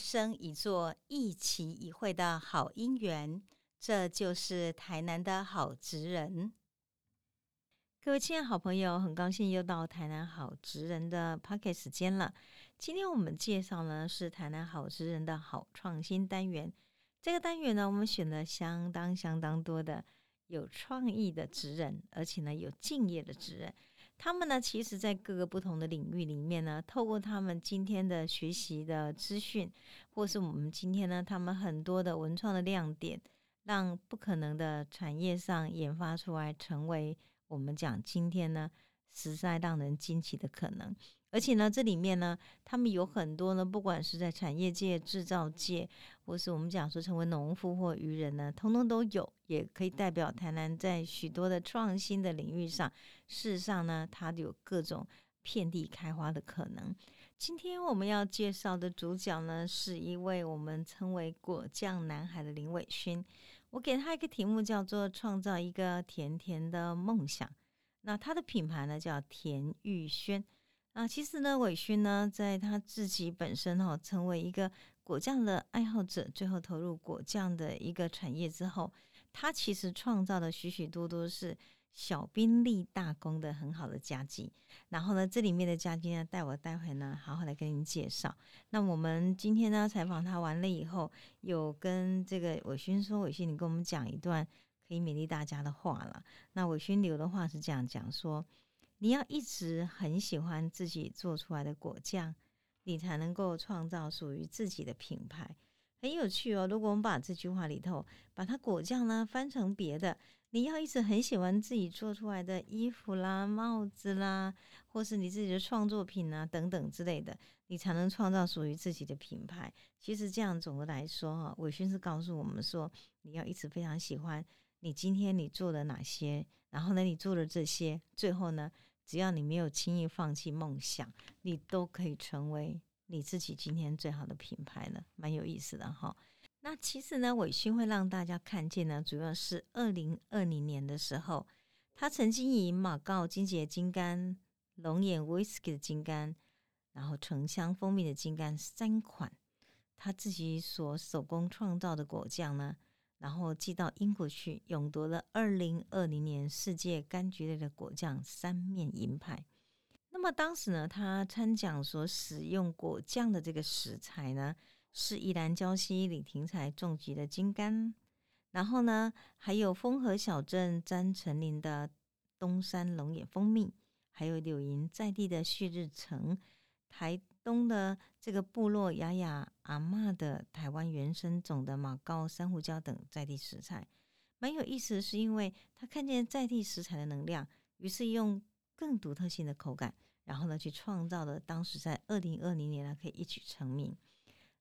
生一座、一期一会的好姻缘。这就是台南的好职人。各位亲爱的好朋友，很高兴又到台南好职人的 p o c k e t 时间了。今天我们介绍呢是台南好职人的好创新单元。这个单元呢，我们选了相当相当多的有创意的职人，而且呢有敬业的职人。他们呢，其实，在各个不同的领域里面呢，透过他们今天的学习的资讯，或是我们今天呢，他们很多的文创的亮点，让不可能的产业上研发出来，成为我们讲今天呢，实在让人惊奇的可能。而且呢，这里面呢，他们有很多呢，不管是在产业界、制造界，或是我们讲说成为农夫或渔人呢，通通都有，也可以代表台南在许多的创新的领域上，事实上呢，它有各种遍地开花的可能。今天我们要介绍的主角呢，是一位我们称为果酱男孩的林伟勋。我给他一个题目，叫做“创造一个甜甜的梦想”。那他的品牌呢，叫田玉轩。啊，其实呢，伟勋呢，在他自己本身哈，成为一个果酱的爱好者，最后投入果酱的一个产业之后，他其实创造了许许多多是小兵立大功的很好的佳绩。然后呢，这里面的佳绩呢，待我待会呢，好好来跟您介绍。那我们今天呢，采访他完了以后，有跟这个伟勋说，伟勋，你跟我们讲一段可以勉励大家的话了。那伟勋留的话是这样讲说。你要一直很喜欢自己做出来的果酱，你才能够创造属于自己的品牌。很有趣哦。如果我们把这句话里头把它果酱呢翻成别的，你要一直很喜欢自己做出来的衣服啦、帽子啦，或是你自己的创作品啊等等之类的，你才能创造属于自己的品牌。其实这样总的来说哈，伟勋是告诉我们说，你要一直非常喜欢你今天你做的哪些，然后呢，你做了这些，最后呢。只要你没有轻易放弃梦想，你都可以成为你自己今天最好的品牌了，蛮有意思的哈。那其实呢，伟勋会让大家看见呢，主要是二零二零年的时候，他曾经以马告金桔金柑、龙眼 whisky 的金柑，然后醇香蜂蜜的金柑三款，他自己所手工创造的果酱呢。然后寄到英国去，勇夺了二零二零年世界柑橘类的果酱三面银牌。那么当时呢，他参奖所使用果酱的这个食材呢，是宜兰礁溪李廷才种植的金柑，然后呢，还有丰和小镇詹成林的东山龙眼蜂蜜，还有柳营在地的旭日橙，台。东的这个部落雅雅阿嬷的台湾原生种的马告珊瑚礁等在地食材，蛮有意思的是，因为他看见在地食材的能量，于是用更独特性的口感，然后呢去创造了当时在二零二零年呢可以一举成名。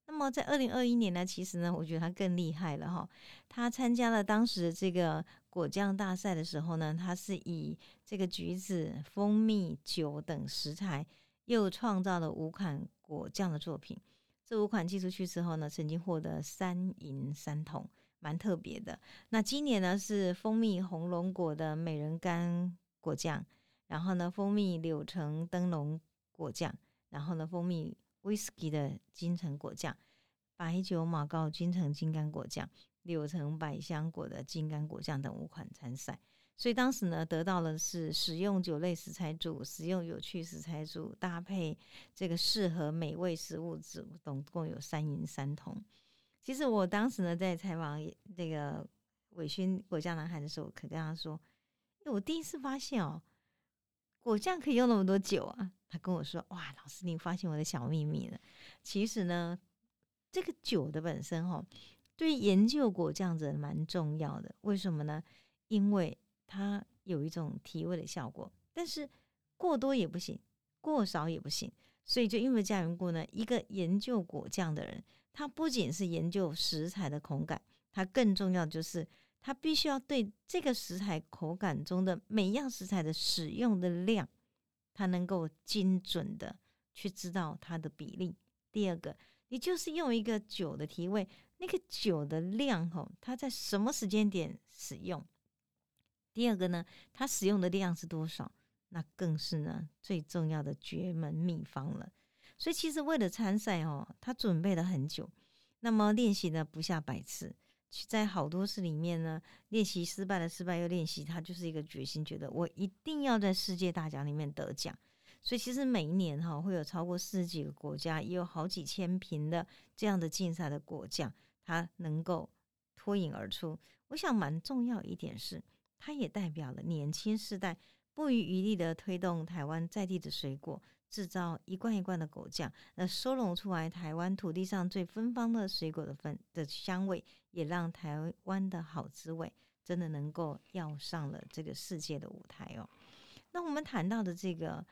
那么在二零二一年呢，其实呢我觉得他更厉害了哈，他参加了当时的这个果酱大赛的时候呢，他是以这个橘子、蜂蜜、酒等食材。又创造了五款果酱的作品，这五款寄出去之后呢，曾经获得三银三铜，蛮特别的。那今年呢是蜂蜜红龙果的美人柑果酱，然后呢蜂蜜柳橙灯笼果酱，然后呢蜂蜜 whisky 的金橙果酱，白酒马告金橙金柑果酱，柳橙百香果的金柑果酱等五款参赛。所以当时呢，得到了是使用酒类食材组、使用有趣食材组搭配这个适合美味食物组，总共有三银三铜。其实我当时呢，在采访这个伟勋果酱男孩的时候，可跟他说：“我第一次发现哦，果酱可以用那么多酒啊。”他跟我说：“哇，老师，你发现我的小秘密了。其实呢，这个酒的本身哈，对研究果酱者蛮重要的。为什么呢？因为它有一种提味的效果，但是过多也不行，过少也不行。所以就因为这样缘故呢，一个研究果酱的人，他不仅是研究食材的口感，他更重要就是他必须要对这个食材口感中的每样食材的使用的量，他能够精准的去知道它的比例。第二个，你就是用一个酒的提味，那个酒的量吼，它在什么时间点使用？第二个呢，它使用的量是多少？那更是呢最重要的绝门秘方了。所以其实为了参赛哦，他准备了很久，那么练习呢不下百次，在好多次里面呢，练习失败了，失败又练习，他就是一个决心，觉得我一定要在世界大奖里面得奖。所以其实每一年哈会有超过四十几个国家，也有好几千瓶的这样的竞赛的果酱，它能够脱颖而出。我想蛮重要一点是，它也代表了年轻世代不遗余力的推动台湾在地的水果。制造一罐一罐的果酱，那收拢出来台湾土地上最芬芳的水果的芬的香味，也让台湾的好滋味真的能够要上了这个世界的舞台哦。那我们谈到的这个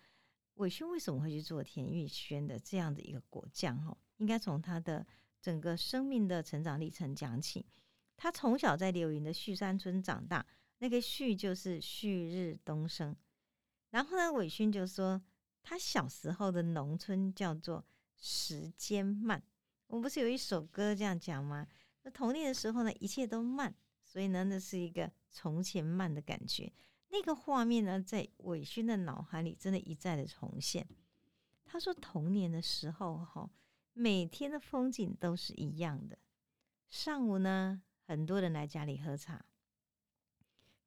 伟勋为什么会去做田玉轩的这样的一个果酱？哈，应该从他的整个生命的成长历程讲起。他从小在柳营的旭山村长大，那个旭就是旭日东升。然后呢，伟勋就说。他小时候的农村叫做时间慢，我们不是有一首歌这样讲吗？那童年的时候呢，一切都慢，所以呢，那是一个从前慢的感觉。那个画面呢，在伟勋的脑海里真的一再的重现。他说，童年的时候，哈，每天的风景都是一样的。上午呢，很多人来家里喝茶，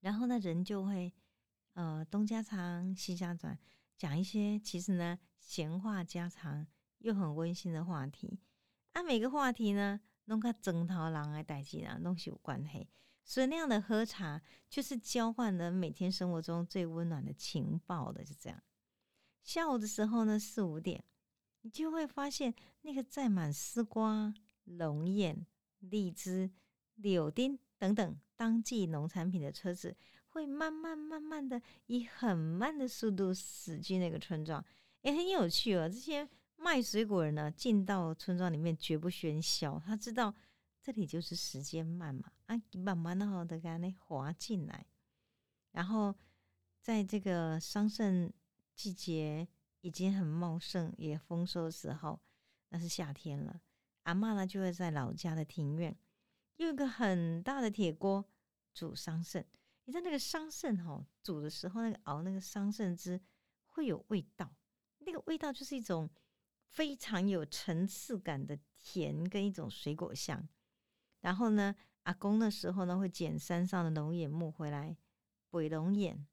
然后呢，人就会呃东家长西家短。讲一些其实呢闲话家常又很温馨的话题，啊，每个话题呢弄个整套人来代际啊，东西有关系，所以那样的喝茶就是交换了每天生活中最温暖的情报的，就这样。下午的时候呢四五点，你就会发现那个载满丝瓜、龙眼、荔枝、柳丁等等当季农产品的车子。会慢慢慢慢的以很慢的速度驶进那个村庄，也很有趣哦。这些卖水果人呢，进到村庄里面绝不喧嚣，他知道这里就是时间慢嘛，啊，慢慢的好的干那滑进来，然后在这个桑葚季节已经很茂盛也丰收的时候，那是夏天了，阿妈呢就会在老家的庭院用一个很大的铁锅煮桑葚。你在那个桑葚哈煮的时候，那个熬那个桑葚汁会有味道，那个味道就是一种非常有层次感的甜跟一种水果香。然后呢，阿公的时候呢会捡山上的龙眼木回来鬼龙眼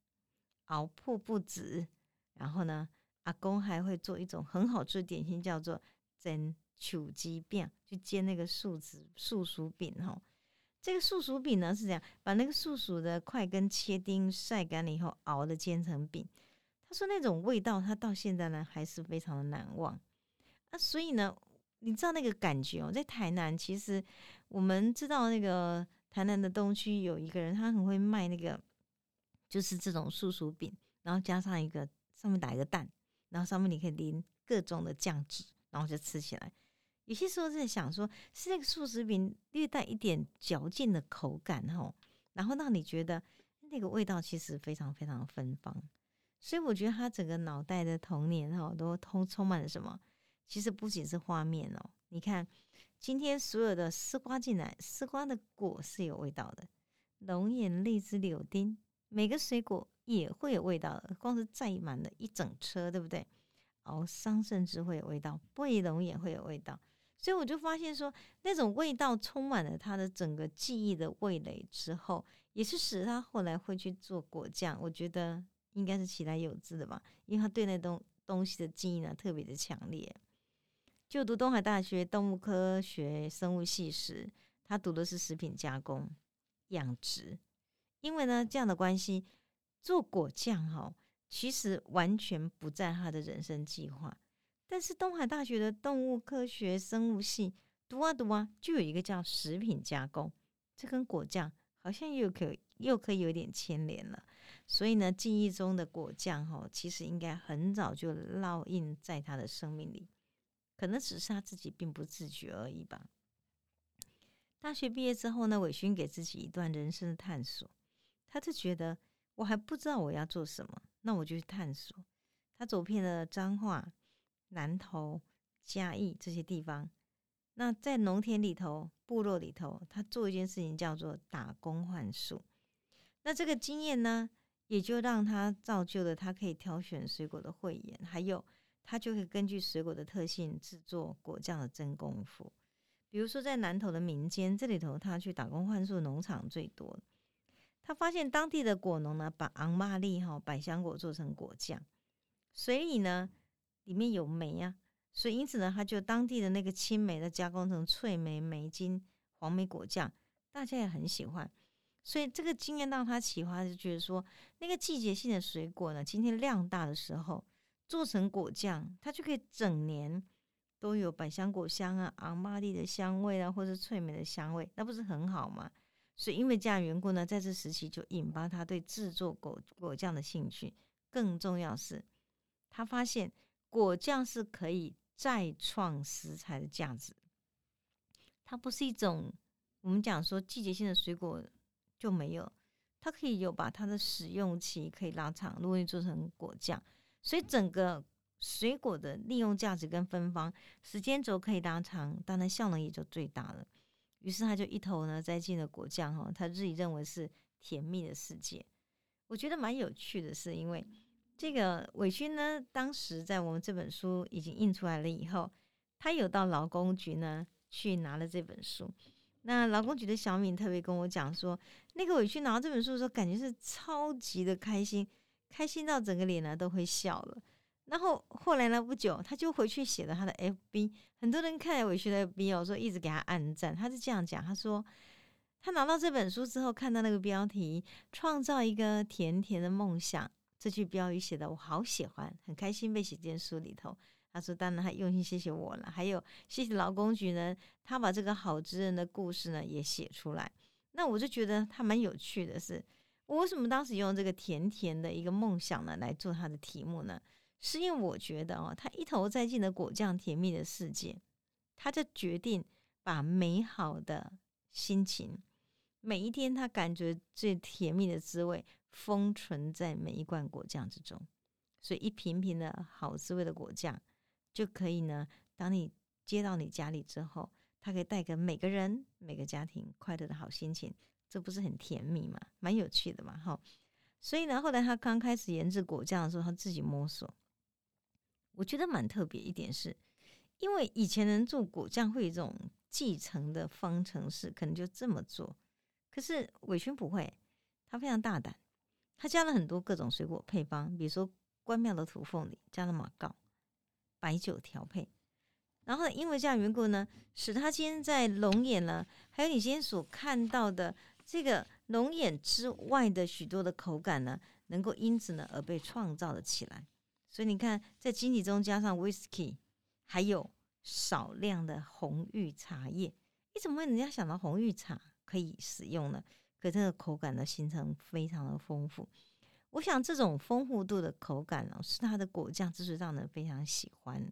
熬破布子，然后呢，阿公还会做一种很好吃的点心，叫做蒸曲鸡饼，就煎那个树子树薯饼哈。这个素薯饼呢是这样，把那个素薯的块根切丁晒干了以后熬的煎成饼。他说那种味道，他到现在呢还是非常的难忘。那所以呢，你知道那个感觉哦，在台南其实我们知道那个台南的东区有一个人，他很会卖那个，就是这种素薯饼，然后加上一个上面打一个蛋，然后上面你可以淋各种的酱汁，然后就吃起来。有些时候在想，说是那个素食饼略带一点嚼劲的口感吼，然后让你觉得那个味道其实非常非常芬芳。所以我觉得他整个脑袋的童年哈都通充满了什么？其实不仅是画面哦，你看今天所有的丝瓜进来，丝瓜的果是有味道的，龙眼、荔枝、柳丁，每个水果也会有味道的。光是载满了一整车，对不对？熬桑葚汁会有味道，贝龙眼会有味道。所以我就发现说，那种味道充满了他的整个记忆的味蕾之后，也是使他后来会去做果酱。我觉得应该是其来有之的吧，因为他对那东东西的记忆呢特别的强烈。就读东海大学动物科学生物系时，他读的是食品加工养殖，因为呢这样的关系，做果酱哈，其实完全不在他的人生计划。但是东海大学的动物科学生物系读啊读啊，就有一个叫食品加工，这跟果酱好像又可又可以有点牵连了。所以呢，记忆中的果酱哈，其实应该很早就烙印在他的生命里，可能只是他自己并不自觉而已吧。大学毕业之后呢，伟勋给自己一段人生的探索，他就觉得我还不知道我要做什么，那我就去探索。他走遍了彰化。南投、嘉义这些地方，那在农田里头、部落里头，他做一件事情叫做打工换树。那这个经验呢，也就让他造就了他可以挑选水果的慧眼，还有他就可以根据水果的特性制作果酱的真功夫。比如说在南投的民间，这里头他去打工换宿农场最多。他发现当地的果农呢，把昂玛丽哈百香果做成果酱，水里呢里面有酶啊，所以因此呢，他就当地的那个青梅的加工成脆梅、梅精、黄梅果酱，大家也很喜欢。所以这个经验让他启发，就觉得说，那个季节性的水果呢，今天量大的时候做成果酱，它就可以整年都有百香果香啊、昂玛丽的香味啊，或者脆梅的香味，那不是很好吗？所以因为这样缘故呢，在这时期就引发他对制作果果酱的兴趣。更重要是，他发现果酱是可以再创食材的价值，它不是一种我们讲说季节性的水果。就没有，它可以有把它的使用期可以拉长，如果你做成果酱，所以整个水果的利用价值跟芬芳时间轴可以拉长，当然效能也就最大了。于是他就一头呢栽进了果酱哈，他自己认为是甜蜜的世界。我觉得蛮有趣的是，因为这个伟勋呢，当时在我们这本书已经印出来了以后，他有到劳工局呢去拿了这本书。那劳工局的小敏特别跟我讲说，那个委屈拿到这本书的时候，感觉是超级的开心，开心到整个脸呢都会笑了。然后后来呢，不久他就回去写了他的 FB，很多人看了委屈的 FB 哦，说一直给他按赞。他是这样讲，他说他拿到这本书之后，看到那个标题“创造一个甜甜的梦想”这句标语写的我好喜欢，很开心被写进书里头。他说：“当然，他用心谢谢我了，还有谢谢劳工局呢。他把这个好职人的故事呢也写出来。那我就觉得他蛮有趣的是，我为什么当时用这个甜甜的一个梦想呢来做他的题目呢？是因为我觉得哦，他一头栽进了果酱甜蜜的世界，他就决定把美好的心情，每一天他感觉最甜蜜的滋味封存在每一罐果酱之中，所以一瓶瓶的好滋味的果酱。”就可以呢。当你接到你家里之后，它可以带给每个人、每个家庭快乐的好心情，这不是很甜蜜吗？蛮有趣的嘛，哈。所以呢，后来他刚开始研制果酱的时候，他自己摸索。我觉得蛮特别一点是，因为以前人做果酱会有一种继承的方程式，可能就这么做。可是伟勋不会，他非常大胆，他加了很多各种水果配方，比如说关庙的土凤梨加了马告。白酒调配，然后因为这样缘故呢，使他今天在龙眼呢，还有你今天所看到的这个龙眼之外的许多的口感呢，能够因此呢而被创造了起来。所以你看，在经济中加上 whisky，还有少量的红玉茶叶，你怎么会人家想到红玉茶可以使用呢？可这个口感的形成非常的丰富。我想这种丰富度的口感呢，是它的果酱之所以让人非常喜欢。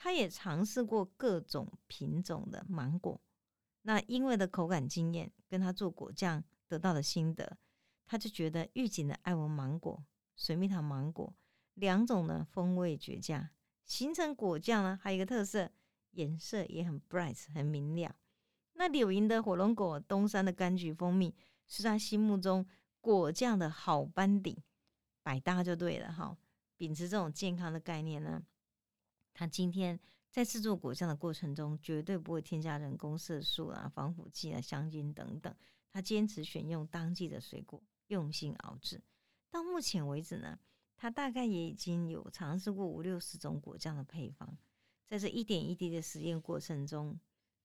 他也尝试过各种品种的芒果，那因为的口感经验跟他做果酱得到的心得，他就觉得御景的爱文芒果、水蜜桃芒果两种呢风味绝佳，形成果酱呢还有一个特色，颜色也很 bright 很明亮。那柳营的火龙果、东山的柑橘蜂蜜，是他心目中。果酱的好班底，百搭就对了哈。秉持这种健康的概念呢，他今天在制作果酱的过程中，绝对不会添加人工色素啊、防腐剂啊、香精等等。他坚持选用当季的水果，用心熬制。到目前为止呢，他大概也已经有尝试过五六十种果酱的配方。在这一点一滴的实验过程中，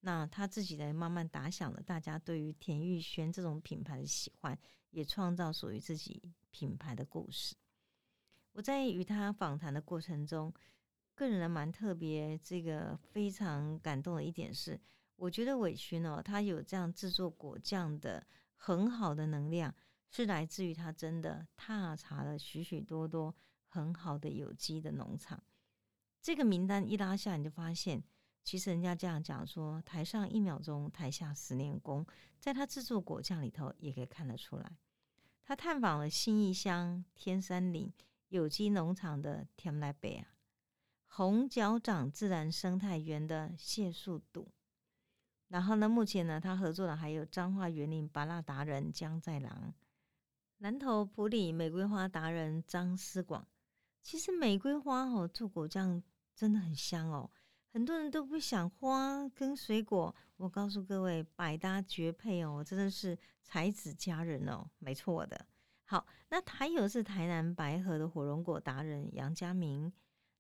那他自己来慢慢打响了大家对于田玉轩这种品牌的喜欢。也创造属于自己品牌的故事。我在与他访谈的过程中，个人蛮特别，这个非常感动的一点是，我觉得伟勋哦，他有这样制作果酱的很好的能量，是来自于他真的踏查了许许多多很好的有机的农场。这个名单一拉下，你就发现，其实人家这样讲说，台上一秒钟，台下十年功，在他制作果酱里头也可以看得出来。他探访了新义乡天山岭有机农场的天来贝啊，红脚掌自然生态园的谢树笃，然后呢，目前呢，他合作的还有彰化园林巴拉达人江在郎，南投埔里玫瑰花达人张思广，其实玫瑰花哦做果酱真的很香哦，很多人都不想花跟水果，我告诉各位，百搭绝配哦，真的是才子佳人哦，没错的。好，那还有是台南白河的火龙果达人杨家明，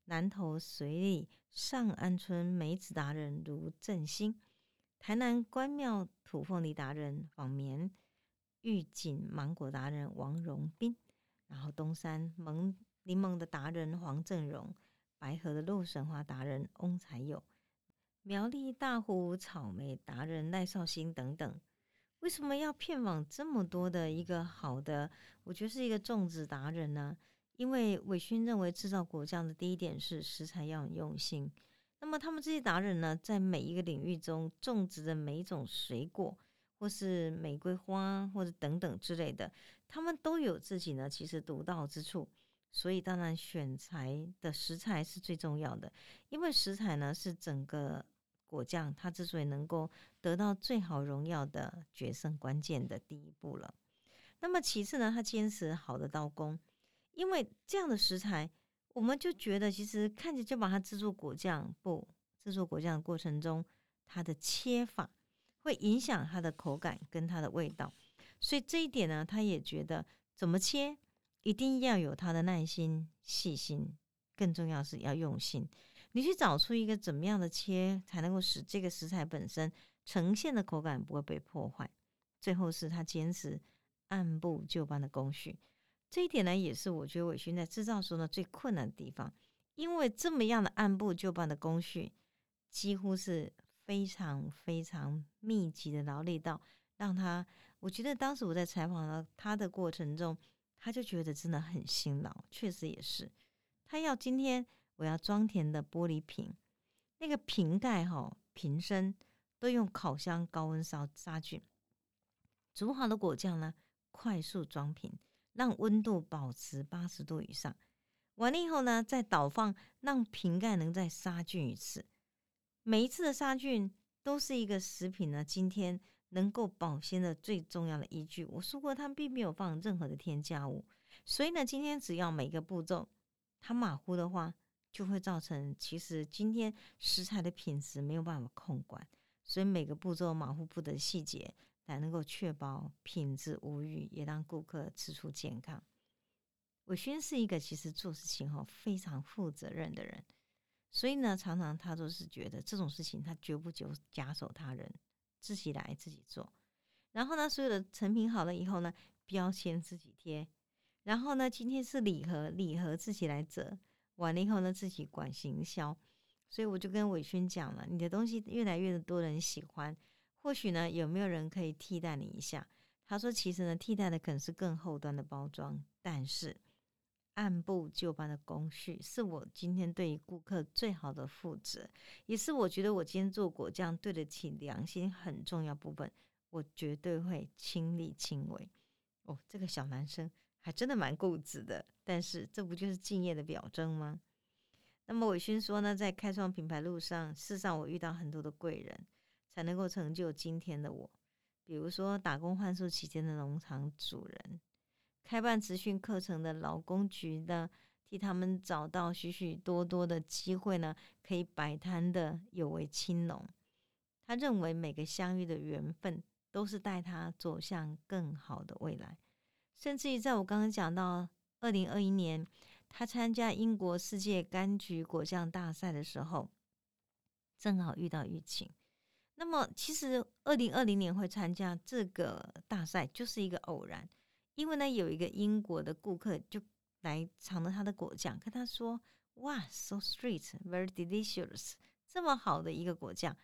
南投水里上安村梅子达人卢振兴，台南关庙土凤梨达人网棉，玉井芒果达人王荣斌，然后东山萌。柠檬的达人黄正荣，白河的洛神花达人翁才友，苗栗大湖草莓达人赖少兴等等，为什么要片访这么多的一个好的？我觉得是一个种植达人呢？因为伟勋认为制造果酱的第一点是食材要很用心。那么他们这些达人呢，在每一个领域中种植的每一种水果，或是玫瑰花，或者等等之类的，他们都有自己呢其实独到之处。所以，当然选材的食材是最重要的，因为食材呢是整个果酱它之所以能够得到最好荣耀的决胜关键的第一步了。那么其次呢，他坚持好的刀工，因为这样的食材，我们就觉得其实看着就把它制作果酱，不制作果酱的过程中，它的切法会影响它的口感跟它的味道，所以这一点呢，他也觉得怎么切。一定要有他的耐心、细心，更重要是要用心。你去找出一个怎么样的切，才能够使这个食材本身呈现的口感不会被破坏。最后是他坚持按部就班的工序，这一点呢，也是我觉得伟勋在制造时候呢最困难的地方。因为这么样的按部就班的工序，几乎是非常非常密集的劳力到让他，我觉得当时我在采访了他的过程中。他就觉得真的很辛劳，确实也是。他要今天我要装填的玻璃瓶，那个瓶盖哈瓶身都用烤箱高温烧杀菌，煮好的果酱呢快速装瓶，让温度保持八十度以上。完了以后呢，再倒放，让瓶盖能再杀菌一次。每一次的杀菌都是一个食品呢，今天。能够保鲜的最重要的依据，我说过，它并没有放任何的添加物，所以呢，今天只要每个步骤它马虎的话，就会造成其实今天食材的品质没有办法控管，所以每个步骤马虎不得细节，才能够确保品质无虞，也让顾客吃出健康。伟勋是一个其实做事情哈非常负责任的人，所以呢，常常他都是觉得这种事情他绝不就假手他人。自己来自己做，然后呢，所有的成品好了以后呢，标签自己贴，然后呢，今天是礼盒，礼盒自己来折，完了以后呢，自己管行销。所以我就跟伟勋讲了，你的东西越来越多人喜欢，或许呢，有没有人可以替代你一下？他说，其实呢，替代的可能是更后端的包装，但是。按部就班的工序是我今天对于顾客最好的负责，也是我觉得我今天做果酱对得起良心很重要部分。我绝对会亲力亲为。哦，这个小男生还真的蛮固执的，但是这不就是敬业的表征吗？那么伟勋说呢，在开创品牌路上，事实上我遇到很多的贵人，才能够成就今天的我。比如说打工换宿期间的农场主人。开办职训课程的劳工局呢，替他们找到许许多多的机会呢，可以摆摊的有为青农。他认为每个相遇的缘分都是带他走向更好的未来。甚至于在我刚刚讲到二零二一年，他参加英国世界柑橘果酱大赛的时候，正好遇到疫情。那么其实二零二零年会参加这个大赛，就是一个偶然。因为呢，有一个英国的顾客就来尝了他的果酱，跟他说：“哇，so sweet, very delicious，这么好的一个果酱，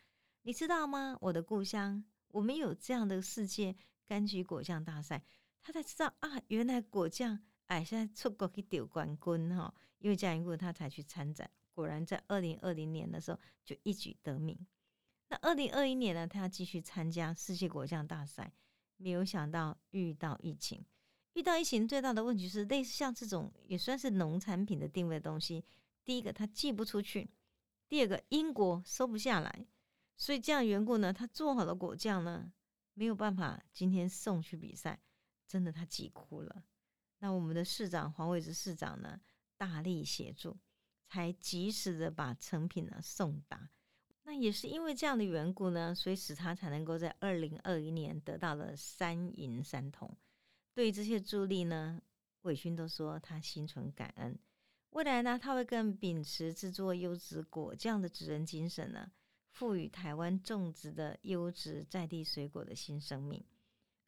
你知道吗？我的故乡，我们有这样的世界柑橘果酱大赛。”他才知道啊，原来果酱哎，现在出国去丢冠军哈，因为嘉义顾他才去参展，果然在二零二零年的时候就一举得名。那二零二一年呢，他要继续参加世界果酱大赛，没有想到遇到疫情。遇到疫情最大的问题是，类似像这种也算是农产品的定位的东西，第一个它寄不出去，第二个英国收不下来，所以这样缘故呢，他做好的果酱呢没有办法今天送去比赛，真的他急哭了。那我们的市长黄伟哲市长呢，大力协助，才及时的把成品呢送达。那也是因为这样的缘故呢，所以使他才能够在二零二一年得到了三银三铜。对这些助力呢，伟勋都说他心存感恩。未来呢，他会更秉持制作优质果酱的职人精神呢，赋予台湾种植的优质在地水果的新生命。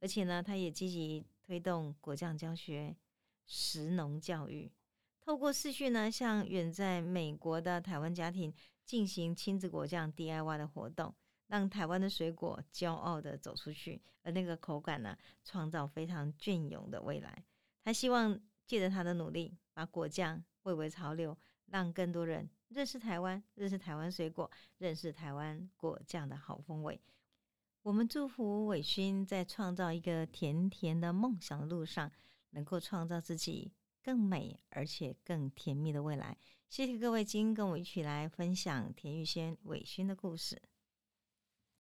而且呢，他也积极推动果酱教学、食农教育，透过视讯呢，向远在美国的台湾家庭进行亲子果酱 DIY 的活动，让台湾的水果骄傲的走出去，而那个口感呢，创造非常隽永的未来。他希望借着他的努力，把果酱蔚为潮流，让更多人认识台湾，认识台湾水果，认识台湾果酱的好风味。我们祝福伟勋在创造一个甜甜的梦想的路上，能够创造自己更美而且更甜蜜的未来。谢谢各位今天跟我一起来分享田玉轩伟勋的故事。